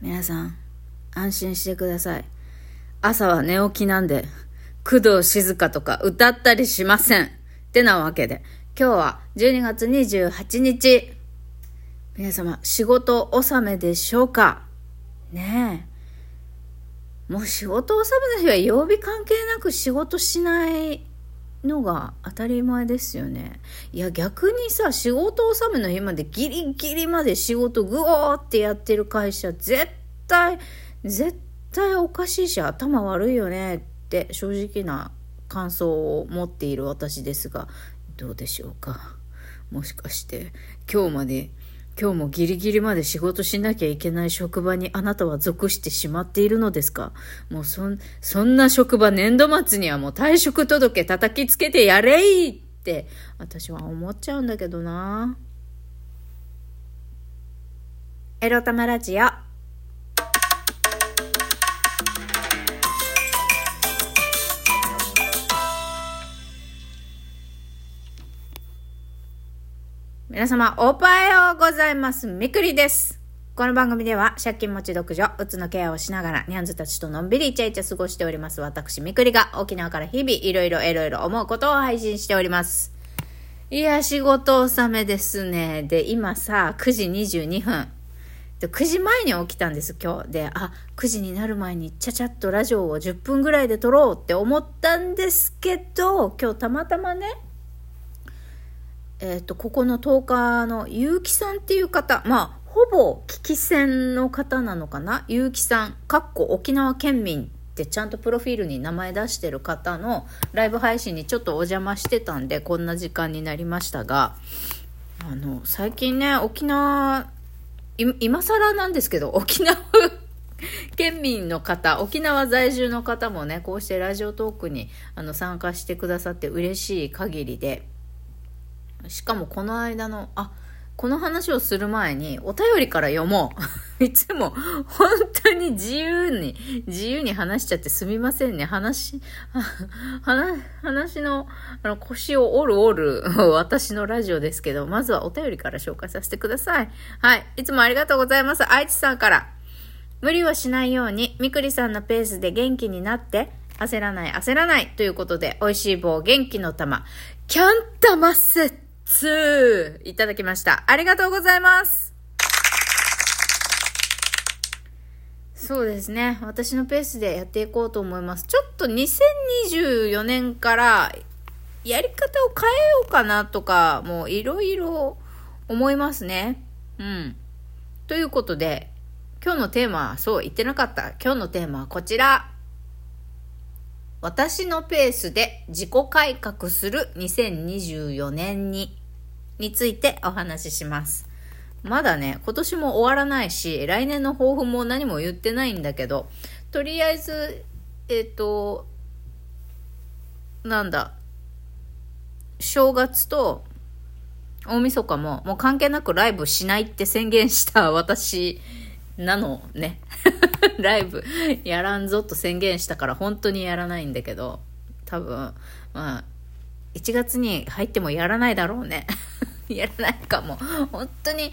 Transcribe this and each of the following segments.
皆さん、安心してください。朝は寝起きなんで、工藤静香とか歌ったりしません。ってなわけで、今日は12月28日。皆様、仕事納めでしょうか？ねえ。もう仕事納めの日は曜日関係なく仕事しないのが当たり前ですよね。いや逆にさ、仕事納めの日までギリギリまで仕事グオーってやってる会社絶対、絶対おかしいし頭悪いよねって正直な感想を持っている私ですが、どうでしょうか。もしかして今日まで今日もギリギリまで仕事しなきゃいけない職場にあなたは属してしまっているのですか？もうそん、そんな職場年度末にはもう退職届叩きつけてやれいって私は思っちゃうんだけどな。エロタマラジオ。皆様、おはようございます。みくりです。この番組では、借金持ち独女、うつのケアをしながら、ニャンズたちとのんびりイチャイチャ過ごしております。私、みくりが、沖縄から日々、いろいろいろいろ思うことを配信しております。いや、仕事納めですね。で、今さ、9時22分。で9時前に起きたんです、今日。で、あ、9時になる前にちゃちゃっとラジオを10分ぐらいで撮ろうって思ったんですけど、今日たまたまね、えっ、ー、と、ここの10日の結城さんっていう方、まあ、ほぼ聞き戦の方なのかな？結城さん、かっこ沖縄県民ってちゃんとプロフィールに名前出してる方のライブ配信にちょっとお邪魔してたんで、こんな時間になりましたが、あの、最近ね、沖縄、今更なんですけど、沖縄県民の方、沖縄在住の方もね、こうしてラジオトークにあの参加してくださって嬉しい限りで、しかもこの間の、あ、この話をする前にお便りから読もう。いつも本当に自由に、自由に話しちゃってすみませんね。話、話のあの腰を折る折る 私のラジオですけど、まずはお便りから紹介させてください。はい。いつもありがとうございます。愛知さんから。無理はしないように、みくりさんのペースで元気になって、焦らない焦らないということで、美味しい棒元気の玉、キャンタマセッ2いただきました。ありがとうございます。そうですね。私のペースでやっていこうと思います。ちょっと2024年からやり方を変えようかなとか、もういろいろ思いますね。うん。ということで、今日のテーマは、そう言ってなかった。今日のテーマはこちら。私のペースで自己改革する2024年にについてお話しします。まだね、今年も終わらないし、来年の抱負も何も言ってないんだけど、とりあえず、えっ、ー、と、なんだ、正月と大晦日ももう関係なくライブしないって宣言した 私なのね。ライブやらんぞと宣言したから本当にやらないんだけど、多分、まあ、1月に入ってもやらないだろうね。やらないかも。本当に、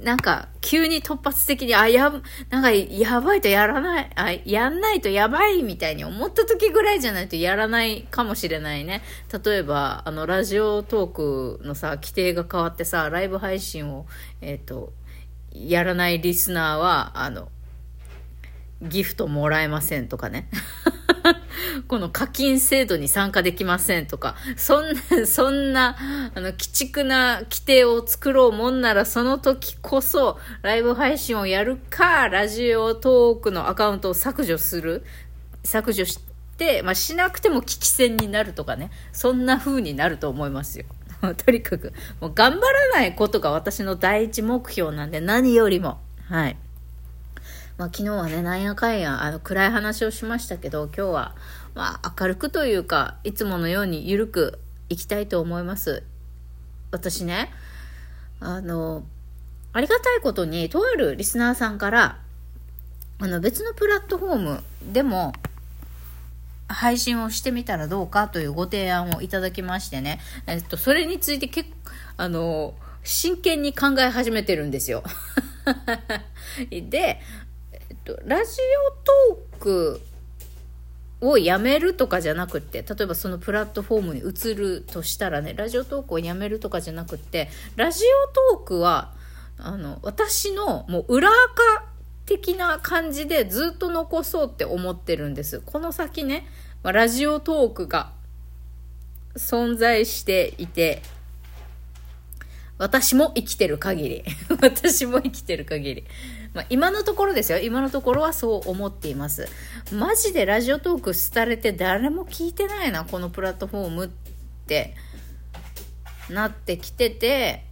なんか、急に突発的に、あ、や、なんか、やばいとやらない、あ、やんないとやばいみたいに思った時ぐらいじゃないとやらないかもしれないね。例えば、あの、ラジオトークのさ、規定が変わってさ、ライブ配信を、えっ、ー、と、やらないリスナーは、あの、ギフトもらえませんとかね。この課金制度に参加できませんとか、そんな、そんな、あの、鬼畜な規定を作ろうもんなら、その時こそ、ライブ配信をやるか、ラジオトークのアカウントを削除する、削除して、まあ、しなくても危機戦になるとかね、そんな風になると思いますよ。とにかく、もう頑張らないことが私の第一目標なんで、何よりも。はい。まあ、昨日はね、なんやかんや、あの、暗い話をしましたけど、今日は、まあ、明るくというか、いつものように緩くいきたいと思います。私ね、あの、ありがたいことに、とあるリスナーさんから、あの、別のプラットフォームでも、配信をしてみたらどうかというご提案をいただきましてね、えっと、それについて結構、あの、真剣に考え始めてるんですよ。で、と、ラジオトークをやめるとかじゃなくて例えばそのプラットフォームに移るとしたらねラジオトークをやめるとかじゃなくてラジオトークはあの私のもう裏垢的な感じでずっと残そうって思ってるんです。この先ね、まあ、ラジオトークが存在していて私も生きてる限り。私も生きてる限り。まあ、今のところですよ。今のところはそう思っています。マジでラジオトーク廃れて誰も聞いてないな、このプラットフォームってなってきてて、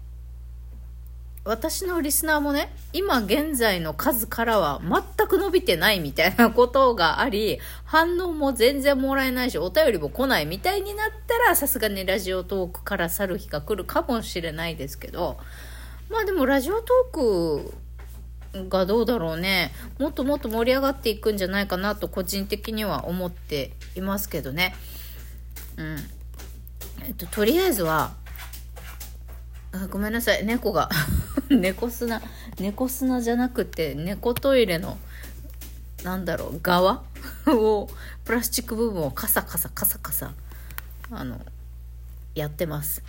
私のリスナーもね、今現在の数からは全く伸びてないみたいなことがあり、反応も全然もらえないし、お便りも来ないみたいになったら、さすがにラジオトークから去る日が来るかもしれないですけど、まあでもラジオトークがどうだろうね。もっともっと盛り上がっていくんじゃないかなと個人的には思っていますけどね。うん。えっと、とりあえずは、あごめんなさい、猫が 猫砂、猫砂じゃなくて、猫トイレの、なんだろう、側を、プラスチック部分をカサカサカサカサ、あの、やってます。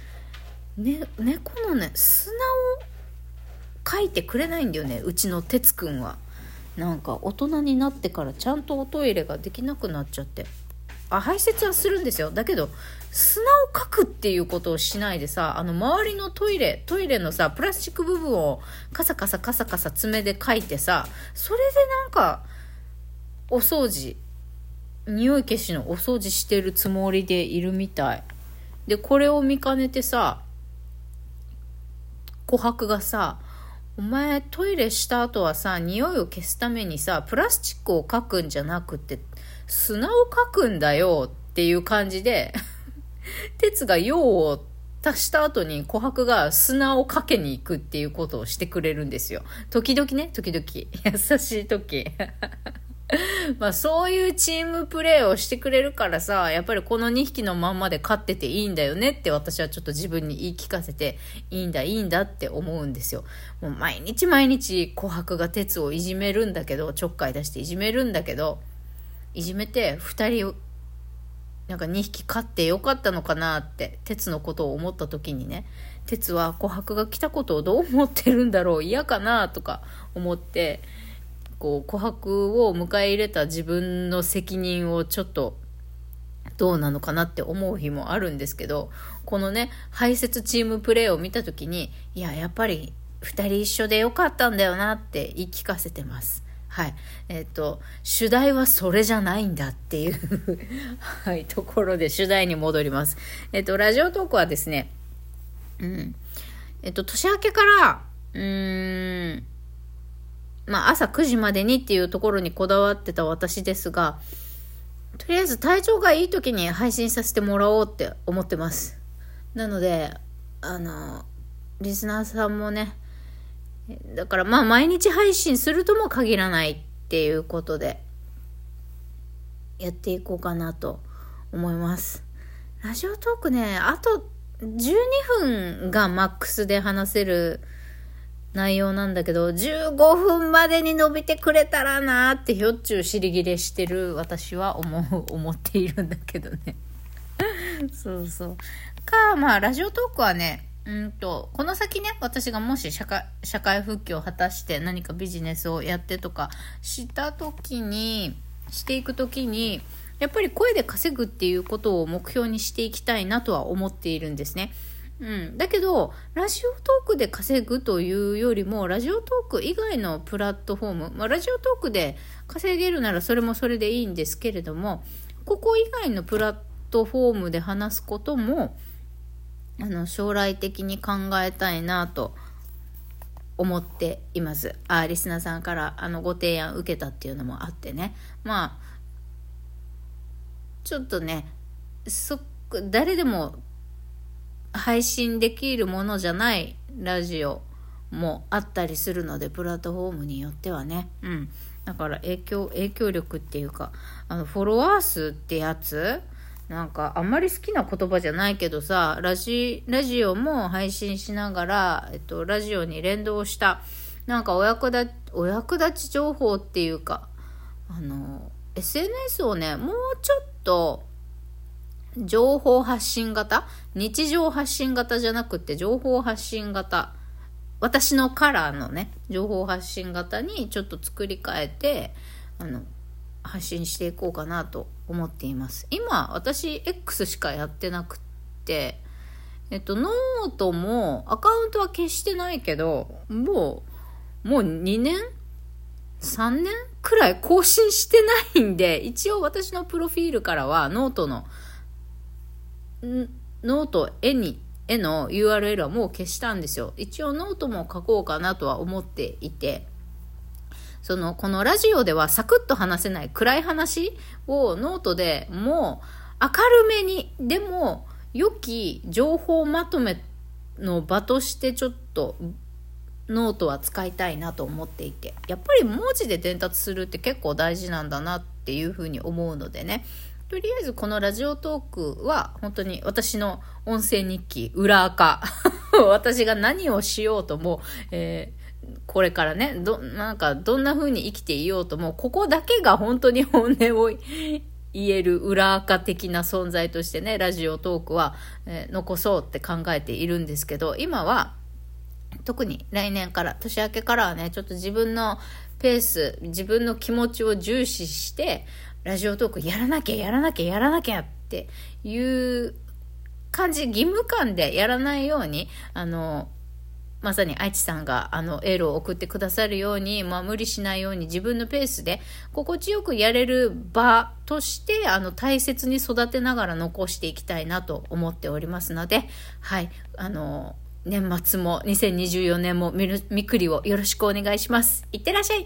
ね、猫のね、砂を書いてくれないんだよねうちの哲くんは。なんか大人になってからちゃんとおトイレができなくなっちゃって。あ排泄はするんですよ。だけど砂をかくっていうことをしないでさあの周りのトイレトイレのさプラスチック部分をカサカサカサカサ爪でかいてさそれでなんかお掃除匂い消しのお掃除してるつもりでいるみたい。でこれを見かねてさ琥珀がさお前トイレした後はさ匂いを消すためにさプラスチックをかくんじゃなくて砂をかくんだよっていう感じで 鉄が用を足した後に琥珀が砂をかけに行くっていうことをしてくれるんですよ。時々ね時々。優しい時。まあそういうチームプレーをしてくれるからさ、やっぱりこの2匹のまんまで勝ってていいんだよねって私はちょっと自分に言い聞かせて、いいんだいいんだって思うんですよ。もう毎日毎日琥珀が鉄をいじめるんだけど、ちょっかい出していじめるんだけど、いじめて2人なんか2匹飼ってよかったのかなって、鉄のことを思った時にね、鉄は琥珀が来たことをどう思ってるんだろう嫌かなとか思って、こう琥珀を迎え入れた自分の責任をちょっとどうなのかなって思う日もあるんですけどこのね排泄チームプレーを見た時にいややっぱり2人一緒でよかったんだよなって言い聞かせてます。はい。えっ、ー、と、主題はそれじゃないんだっていう はい、ところで主題に戻ります。えっ、ー、と、ラジオトークはですね、うん。えっ、ー、と、年明けから、うーん、まあ、朝9時までにっていうところにこだわってた私ですが、とりあえず体調がいい時に配信させてもらおうって思ってます。なので、あの、リスナーさんもね、だからまあ毎日配信するとも限らないっていうことで、やっていこうかなと思います。ラジオトークね、あと12分がマックスで話せる内容なんだけど、15分までに伸びてくれたらなーってひょっちゅう尻切れしてる私は思う、思っているんだけどね。そうそう。か、まあ、ラジオトークはね、うんと、この先ね、私がもし社会、社会復帰を果たして何かビジネスをやってとかした時に、していく時に、やっぱり声で稼ぐっていうことを目標にしていきたいなとは思っているんですね。うん、だけどラジオトークで稼ぐというよりもラジオトーク以外のプラットフォーム、まあ、ラジオトークで稼げるならそれもそれでいいんですけれどもここ以外のプラットフォームで話すこともあの将来的に考えたいなと思っています。あリスナーさんからあのご提案受けたっていうのもあってねまあちょっとねそ誰でも配信できるものじゃないラジオもあったりするのでプラットフォームによってはね。うん。だから影響影響力っていうかあのフォロワー数ってやつ？なんかあんまり好きな言葉じゃないけどさラジラジオも配信しながら、えっと、ラジオに連動したなんかお役立ち、お役立ち情報っていうか、あの、SNS をね、もうちょっと、情報発信型？日常発信型じゃなくて情報発信型。私のカラーのね情報発信型にちょっと作り変えてあの発信していこうかなと思っています。今私 X しかやってなくってえっとノートもアカウントは消してないけどもうもう2年？3年くらい更新してないんで一応私のプロフィールからはノートのノート絵に、絵の URL はもう消したんですよ。一応ノートも書こうかなとは思っていて、その、このラジオではサクッと話せない暗い話をノートでもう明るめに、でも良き情報まとめの場としてちょっとノートは使いたいなと思っていて、やっぱり文字で伝達するって結構大事なんだなっていうふうに思うのでね、とりあえずこのラジオトークは本当に私の音声日記裏垢。私が何をしようとも、えー、これからねどなんかどんな風に生きていようともここだけが本当に本音を言える裏垢的な存在としてねラジオトークは、えー、残そうって考えているんですけど今は特に来年から年明けからはねちょっと自分のペース自分の気持ちを重視してラジオトークやらなきゃやらなきゃやらなきゃっていう感じ、義務感でやらないように、あの、まさに愛知さんがあのエールを送ってくださるように、まあ、無理しないように自分のペースで心地よくやれる場としてあの大切に育てながら残していきたいなと思っておりますので、はい、あの、年末も2024年もみくりをよろしくお願いします。いってらっしゃい